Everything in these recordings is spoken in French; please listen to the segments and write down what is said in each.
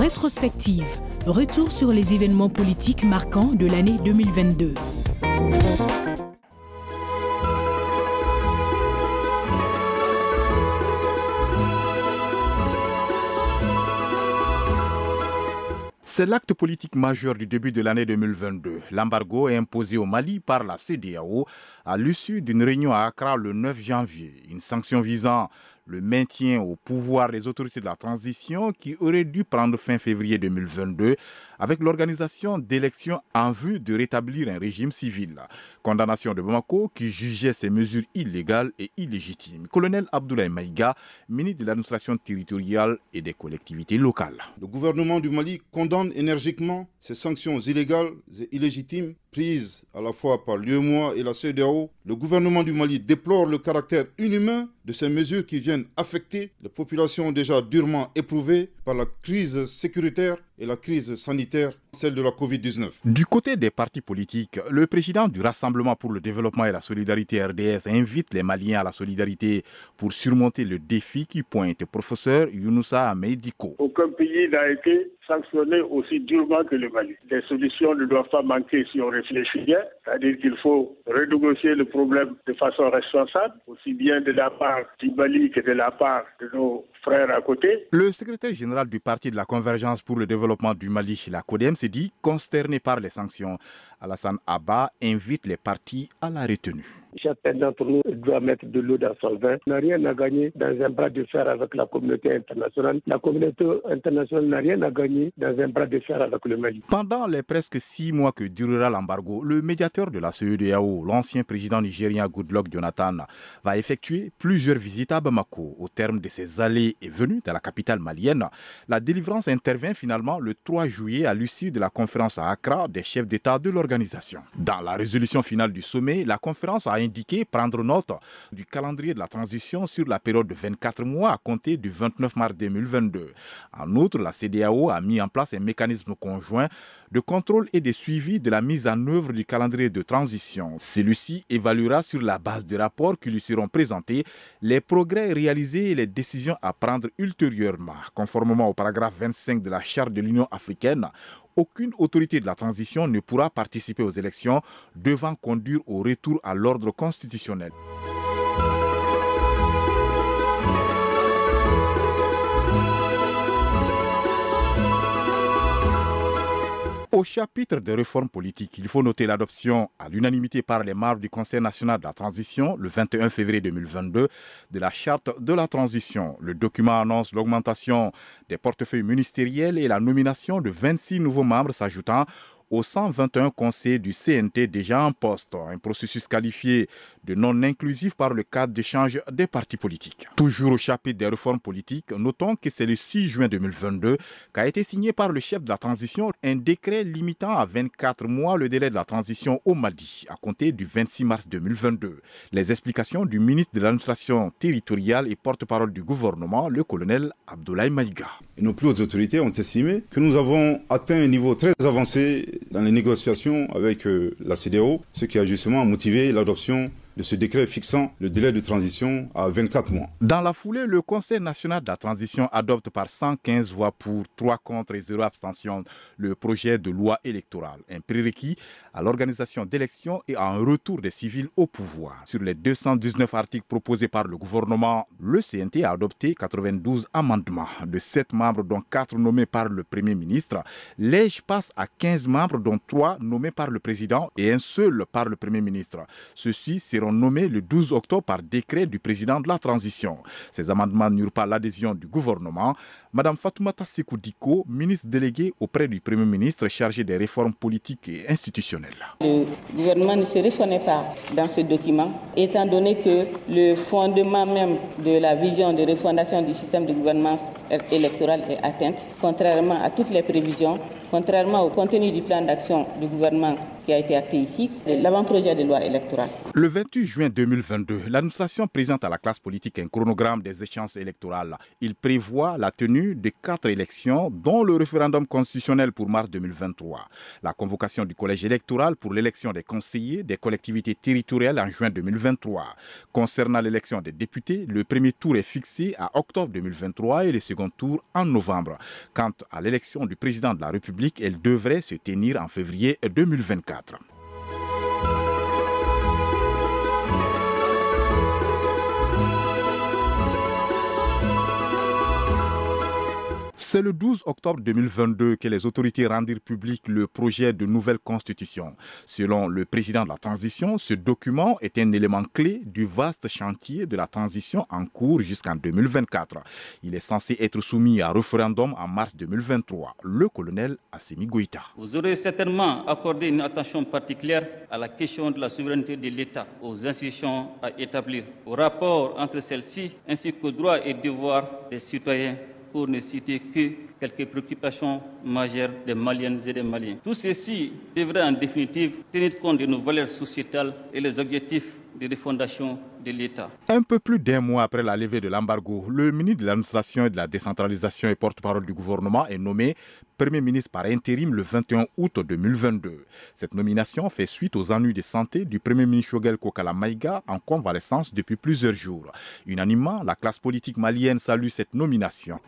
Rétrospective. Retour sur les événements politiques marquants de l'année 2022. C'est l'acte politique majeur du début de l'année 2022. L'embargo est imposé au Mali par la CDAO à l'issue d'une réunion à Accra le 9 janvier. Une sanction visant le maintien au pouvoir des autorités de la transition qui aurait dû prendre fin février 2022 avec l'organisation d'élections en vue de rétablir un régime civil. Condamnation de Bamako qui jugeait ces mesures illégales et illégitimes. Colonel Abdoulaye Maïga, ministre de l'administration territoriale et des collectivités locales. Le gouvernement du Mali condamne énergiquement ces sanctions illégales et illégitimes prises à la fois par l'UEMOA et la CEDEAO. Le gouvernement du Mali déplore le caractère inhumain de ces mesures qui viennent affecter les populations déjà durement éprouvées par la crise sécuritaire et la crise sanitaire, celle de la COVID-19. Du côté des partis politiques, le président du Rassemblement pour le développement et la solidarité RDS invite les Maliens à la solidarité pour surmonter le défi qui pointe professeur Younoussa Meidiko. Aucun pays n'a été sanctionné aussi durement que le Mali. Des solutions ne doivent pas manquer si on réfléchit bien, c'est-à-dire qu'il faut renégocier le problème de façon responsable, aussi bien de la part du Mali que de la part de nos à côté. Le secrétaire général du Parti de la Convergence pour le développement du Mali, la CODEM, s'est dit consterné par les sanctions. Alassane Abba invite les partis à la retenue. Chacun d'entre nous doit mettre de l'eau dans son vin. On n'a rien à gagner dans un bras de fer avec la communauté internationale. La communauté internationale n'a rien à gagner dans un bras de fer avec le Mali. Pendant les presque six mois que durera l'embargo, le médiateur de la CEDEAO, l'ancien président nigérien Goodluck Jonathan, va effectuer plusieurs visites à Bamako. Au terme de ses allées et venues dans la capitale malienne, la délivrance intervient finalement le 3 juillet à l'issue de la conférence à Accra des chefs d'État de l'organisation dans la résolution finale du sommet, la conférence a indiqué prendre note du calendrier de la transition sur la période de 24 mois à compter du 29 mars 2022. En outre, la CDAO a mis en place un mécanisme conjoint de contrôle et de suivi de la mise en œuvre du calendrier de transition. Celui-ci évaluera sur la base de rapports qui lui seront présentés les progrès réalisés et les décisions à prendre ultérieurement. Conformément au paragraphe 25 de la Charte de l'Union africaine, aucune autorité de la transition ne pourra participer aux élections devant conduire au retour à l'ordre constitutionnel. Au chapitre des réformes politiques, il faut noter l'adoption à l'unanimité par les membres du Conseil national de la transition le 21 février 2022 de la charte de la transition. Le document annonce l'augmentation des portefeuilles ministériels et la nomination de 26 nouveaux membres s'ajoutant aux 121 conseils du CNT déjà en poste, un processus qualifié de non inclusif par le cadre d'échange des partis politiques. Toujours au chapitre des réformes politiques, notons que c'est le 6 juin 2022 qu'a été signé par le chef de la transition un décret limitant à 24 mois le délai de la transition au Mali à compter du 26 mars 2022. Les explications du ministre de l'administration territoriale et porte-parole du gouvernement, le colonel Abdoulaye Maïga. nos plus hautes autorités ont estimé que nous avons atteint un niveau très avancé dans les négociations avec euh, la CDO, ce qui a justement motivé l'adoption de ce décret fixant le délai de transition à 24 mois. Dans la foulée, le Conseil national de la transition adopte par 115 voix pour, 3 contre et 0 abstention le projet de loi électorale, un prérequis à l'organisation d'élections et à un retour des civils au pouvoir. Sur les 219 articles proposés par le gouvernement, le CNT a adopté 92 amendements de 7 membres dont 4 nommés par le Premier ministre. L'EJ passe à 15 membres dont 3 nommés par le président et un seul par le Premier ministre. Ceux-ci seront nommés le 12 octobre par décret du président de la transition. Ces amendements n'eurent pas l'adhésion du gouvernement. Madame Fatoumata Sekoudiko, ministre déléguée auprès du Premier ministre chargé des réformes politiques et institutionnelles. Le gouvernement ne se reconnaît pas dans ce document, étant donné que le fondement même de la vision de refondation du système de gouvernance électorale est atteinte, contrairement à toutes les prévisions, contrairement au contenu du plan d'action du gouvernement a été acté ici, l'avant-projet de loi électorale. Le 28 juin 2022, l'administration présente à la classe politique un chronogramme des échéances électorales. Il prévoit la tenue de quatre élections, dont le référendum constitutionnel pour mars 2023, la convocation du collège électoral pour l'élection des conseillers des collectivités territoriales en juin 2023. Concernant l'élection des députés, le premier tour est fixé à octobre 2023 et le second tour en novembre. Quant à l'élection du président de la République, elle devrait se tenir en février 2024. teatro. C'est le 12 octobre 2022 que les autorités rendirent public le projet de nouvelle constitution. Selon le président de la transition, ce document est un élément clé du vaste chantier de la transition en cours jusqu'en 2024. Il est censé être soumis à référendum en mars 2023. Le colonel Assimi Goïta. Vous aurez certainement accordé une attention particulière à la question de la souveraineté de l'État, aux institutions à établir, au rapport entre celles-ci, ainsi qu'aux droits et devoirs des citoyens pour ne citer que quelques préoccupations majeures des Maliennes et des Maliens. Tout ceci devrait en définitive tenir compte de nos valeurs sociétales et les objectifs de refondation de l'État. Un peu plus d'un mois après la levée de l'embargo, le ministre de l'administration et de la décentralisation et porte-parole du gouvernement est nommé Premier ministre par intérim le 21 août 2022. Cette nomination fait suite aux ennuis de santé du Premier ministre Shogel Kokala Maïga en convalescence depuis plusieurs jours. Unanimement, la classe politique malienne salue cette nomination.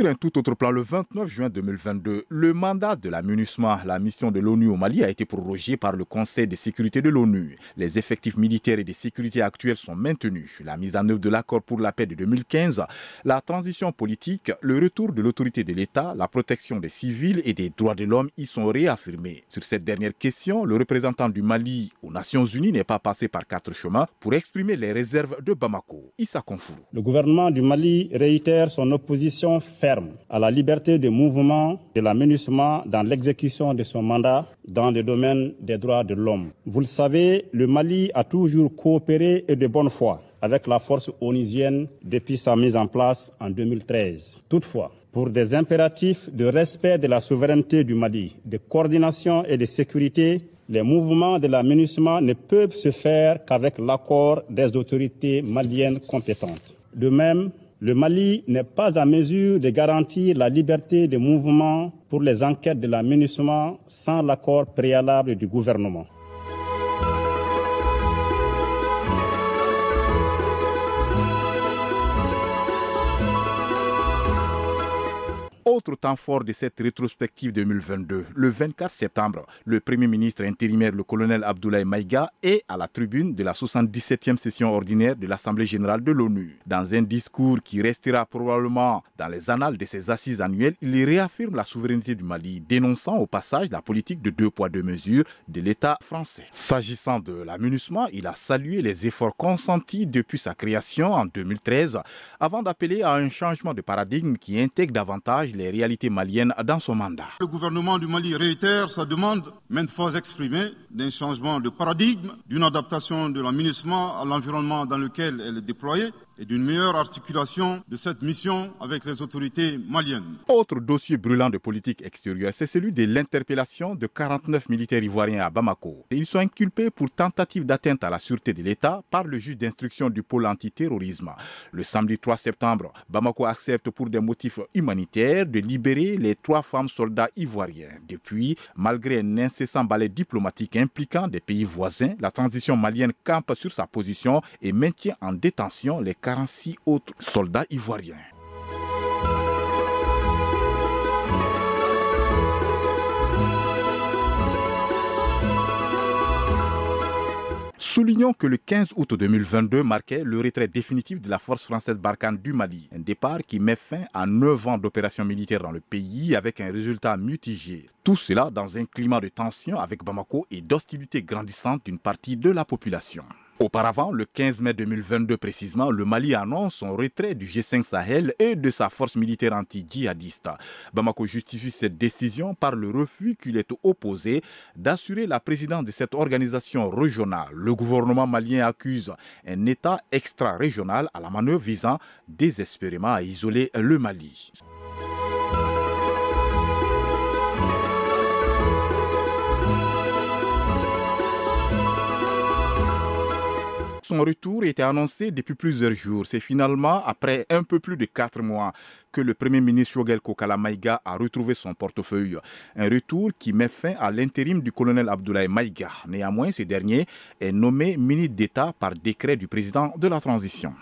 Sur un tout autre plan, le 29 juin 2022, le mandat de la MINUSMA, la mission de l'ONU au Mali, a été prorogé par le Conseil de sécurité de l'ONU. Les effectifs militaires et de sécurité actuels sont maintenus. La mise en œuvre de l'accord pour la paix de 2015, la transition politique, le retour de l'autorité de l'État, la protection des civils et des droits de l'homme y sont réaffirmés. Sur cette dernière question, le représentant du Mali aux Nations Unies n'est pas passé par quatre chemins pour exprimer les réserves de Bamako. Issa Konfuru. Le gouvernement du Mali réitère son opposition ferme à la liberté de mouvement de la dans l'exécution de son mandat dans le domaine des droits de l'homme. Vous le savez, le Mali a toujours coopéré et de bonne foi avec la force onusienne depuis sa mise en place en 2013. Toutefois, pour des impératifs de respect de la souveraineté du Mali, de coordination et de sécurité, les mouvements de la ne peuvent se faire qu'avec l'accord des autorités maliennes compétentes. De même, le Mali n'est pas à mesure de garantir la liberté de mouvement pour les enquêtes de la sans l'accord préalable du gouvernement. Autre temps fort de cette rétrospective 2022, le 24 septembre, le Premier ministre intérimaire, le colonel Abdoulaye Maïga, est à la tribune de la 77e session ordinaire de l'Assemblée générale de l'ONU. Dans un discours qui restera probablement dans les annales de ses assises annuelles, il réaffirme la souveraineté du Mali, dénonçant au passage la politique de deux poids deux mesures de l'État français. S'agissant de l'amunissement, il a salué les efforts consentis depuis sa création en 2013 avant d'appeler à un changement de paradigme qui intègre davantage les dans son mandat. Le gouvernement du Mali réitère sa demande, maintes fois exprimée, d'un changement de paradigme, d'une adaptation de l'aménagement à l'environnement dans lequel elle est déployée et d'une meilleure articulation de cette mission avec les autorités maliennes. Autre dossier brûlant de politique extérieure, c'est celui de l'interpellation de 49 militaires ivoiriens à Bamako. Ils sont inculpés pour tentative d'atteinte à la sûreté de l'État par le juge d'instruction du pôle antiterrorisme. Le samedi 3 septembre, Bamako accepte pour des motifs humanitaires de libérer les trois femmes soldats ivoiriens. Depuis, malgré un incessant balai diplomatique impliquant des pays voisins, la transition malienne campe sur sa position et maintient en détention les 46 autres soldats ivoiriens. Soulignons que le 15 août 2022 marquait le retrait définitif de la force française Barkhane du Mali, un départ qui met fin à 9 ans d'opérations militaires dans le pays avec un résultat mitigé. Tout cela dans un climat de tension avec Bamako et d'hostilité grandissante d'une partie de la population. Auparavant, le 15 mai 2022 précisément, le Mali annonce son retrait du G5 Sahel et de sa force militaire anti-djihadiste. Bamako justifie cette décision par le refus qu'il est opposé d'assurer la présidence de cette organisation régionale. Le gouvernement malien accuse un État extra-régional à la manœuvre visant désespérément à isoler le Mali. Son retour était annoncé depuis plusieurs jours. C'est finalement après un peu plus de quatre mois que le Premier ministre Shogel Kokala Maïga a retrouvé son portefeuille. Un retour qui met fin à l'intérim du colonel Abdoulaye Maïga. Néanmoins, ce dernier est nommé ministre d'État par décret du président de la transition.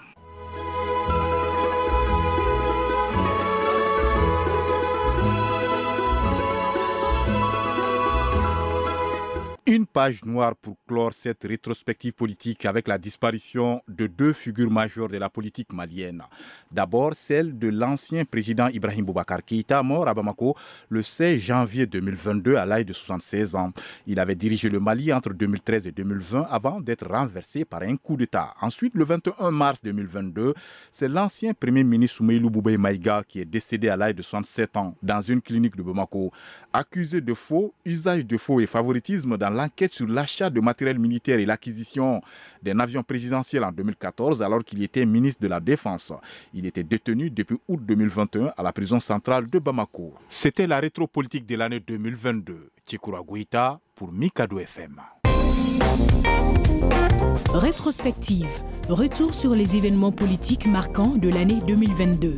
Page noire pour clore cette rétrospective politique avec la disparition de deux figures majeures de la politique malienne. D'abord, celle de l'ancien président Ibrahim Boubacar Keïta, mort à Bamako le 16 janvier 2022 à l'âge de 76 ans. Il avait dirigé le Mali entre 2013 et 2020 avant d'être renversé par un coup d'État. Ensuite, le 21 mars 2022, c'est l'ancien premier ministre Soumeilou Boubé Maïga qui est décédé à l'âge de 67 ans dans une clinique de Bamako. Accusé de faux, usage de faux et favoritisme dans l'enquête sur l'achat de matériel militaire et l'acquisition d'un avion présidentiel en 2014 alors qu'il était ministre de la Défense. Il était détenu depuis août 2021 à la prison centrale de Bamako. C'était la rétropolitique de l'année 2022. Tchikoura Guita pour Mikado FM. Rétrospective. Retour sur les événements politiques marquants de l'année 2022.